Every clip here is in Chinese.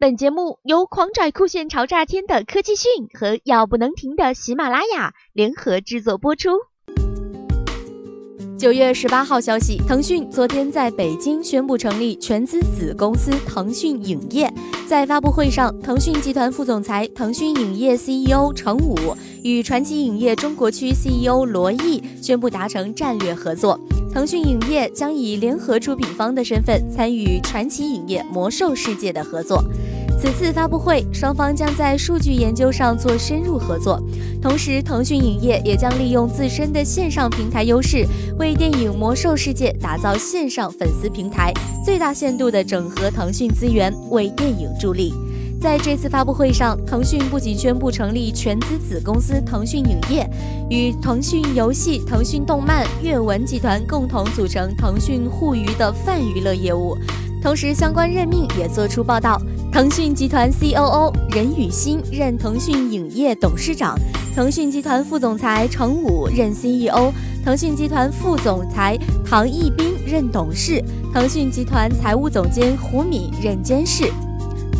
本节目由狂拽酷炫潮炸天的科技讯和要不能停的喜马拉雅联合制作播出。九月十八号消息，腾讯昨天在北京宣布成立全资子公司腾讯影业。在发布会上，腾讯集团副总裁、腾讯影业 CEO 程武与传奇影业中国区 CEO 罗毅宣布达成战略合作。腾讯影业将以联合出品方的身份参与传奇影业《魔兽世界》的合作。此次发布会，双方将在数据研究上做深入合作。同时，腾讯影业也将利用自身的线上平台优势，为电影《魔兽世界》打造线上粉丝平台，最大限度地整合腾讯资源，为电影助力。在这次发布会上，腾讯不仅宣布成立全资子公司腾讯影业，与腾讯游戏、腾讯动漫、阅文集团共同组成腾讯互娱的泛娱乐业务。同时，相关任命也做出报道。腾讯集团 COO 任宇欣任腾讯影业董事长，腾讯集团副总裁程武任 CEO，腾讯集团副总裁唐毅斌任董事，腾讯集团财务总监胡敏任监事。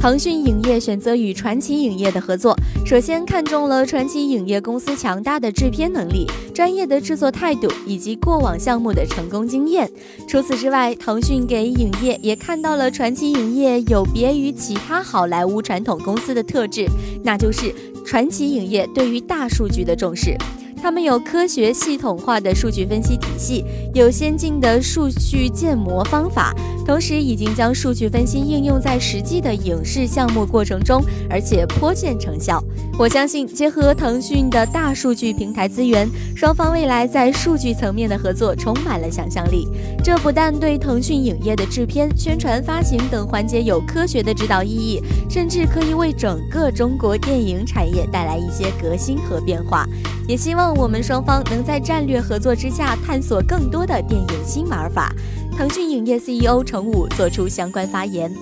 腾讯影业选择与传奇影业的合作，首先看中了传奇影业公司强大的制片能力、专业的制作态度以及过往项目的成功经验。除此之外，腾讯给影业也看到了传奇影业有别于其他好莱坞传统公司的特质，那就是传奇影业对于大数据的重视。他们有科学系统化的数据分析体系，有先进的数据建模方法，同时已经将数据分析应用在实际的影视项目过程中，而且颇见成效。我相信，结合腾讯的大数据平台资源，双方未来在数据层面的合作充满了想象力。这不但对腾讯影业的制片、宣传、发行等环节有科学的指导意义，甚至可以为整个中国电影产业带来一些革新和变化。也希望我们双方能在战略合作之下探索更多的电影新玩法。腾讯影业 CEO 程武作出相关发言。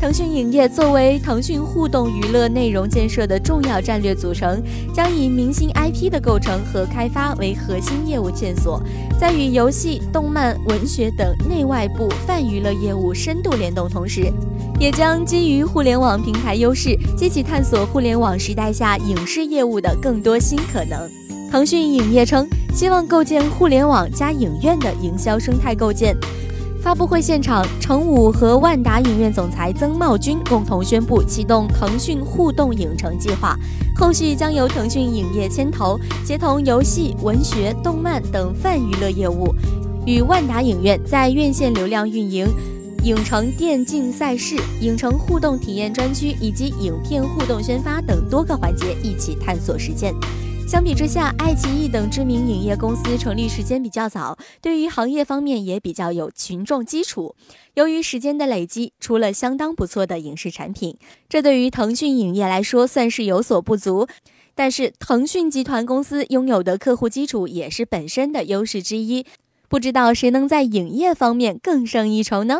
腾讯影业作为腾讯互动娱乐内容建设的重要战略组成，将以明星 IP 的构成和开发为核心业务线索，在与游戏、动漫、文学等内外部泛娱乐业务深度联动同时，也将基于互联网平台优势，积极探索互联网时代下影视业务的更多新可能。腾讯影业称，希望构建互联网加影院的营销生态构建。发布会现场，程武和万达影院总裁曾茂军共同宣布启动腾讯互动影城计划，后续将由腾讯影业牵头，协同游戏、文学、动漫等泛娱乐业务，与万达影院在院线流量运营、影城电竞赛事、影城互动体验专区以及影片互动宣发等多个环节一起探索实践。相比之下，爱奇艺等知名影业公司成立时间比较早，对于行业方面也比较有群众基础。由于时间的累积，出了相当不错的影视产品，这对于腾讯影业来说算是有所不足。但是，腾讯集团公司拥有的客户基础也是本身的优势之一。不知道谁能在影业方面更胜一筹呢？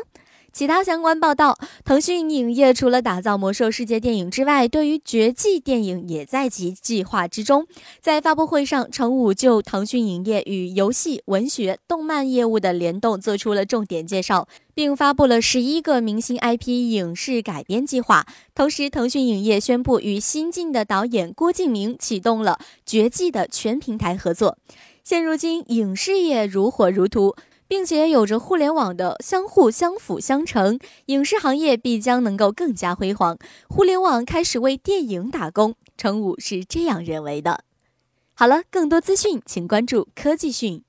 其他相关报道，腾讯影业除了打造《魔兽世界》电影之外，对于《绝技》电影也在其计划之中。在发布会上，程武就腾讯影业与游戏、文学、动漫业务的联动做出了重点介绍，并发布了十一个明星 IP 影视改编计划。同时，腾讯影业宣布与新晋的导演郭敬明启动了《绝技》的全平台合作。现如今，影视业如火如荼。并且有着互联网的相互相辅相成，影视行业必将能够更加辉煌。互联网开始为电影打工，成武是这样认为的。好了，更多资讯请关注科技讯。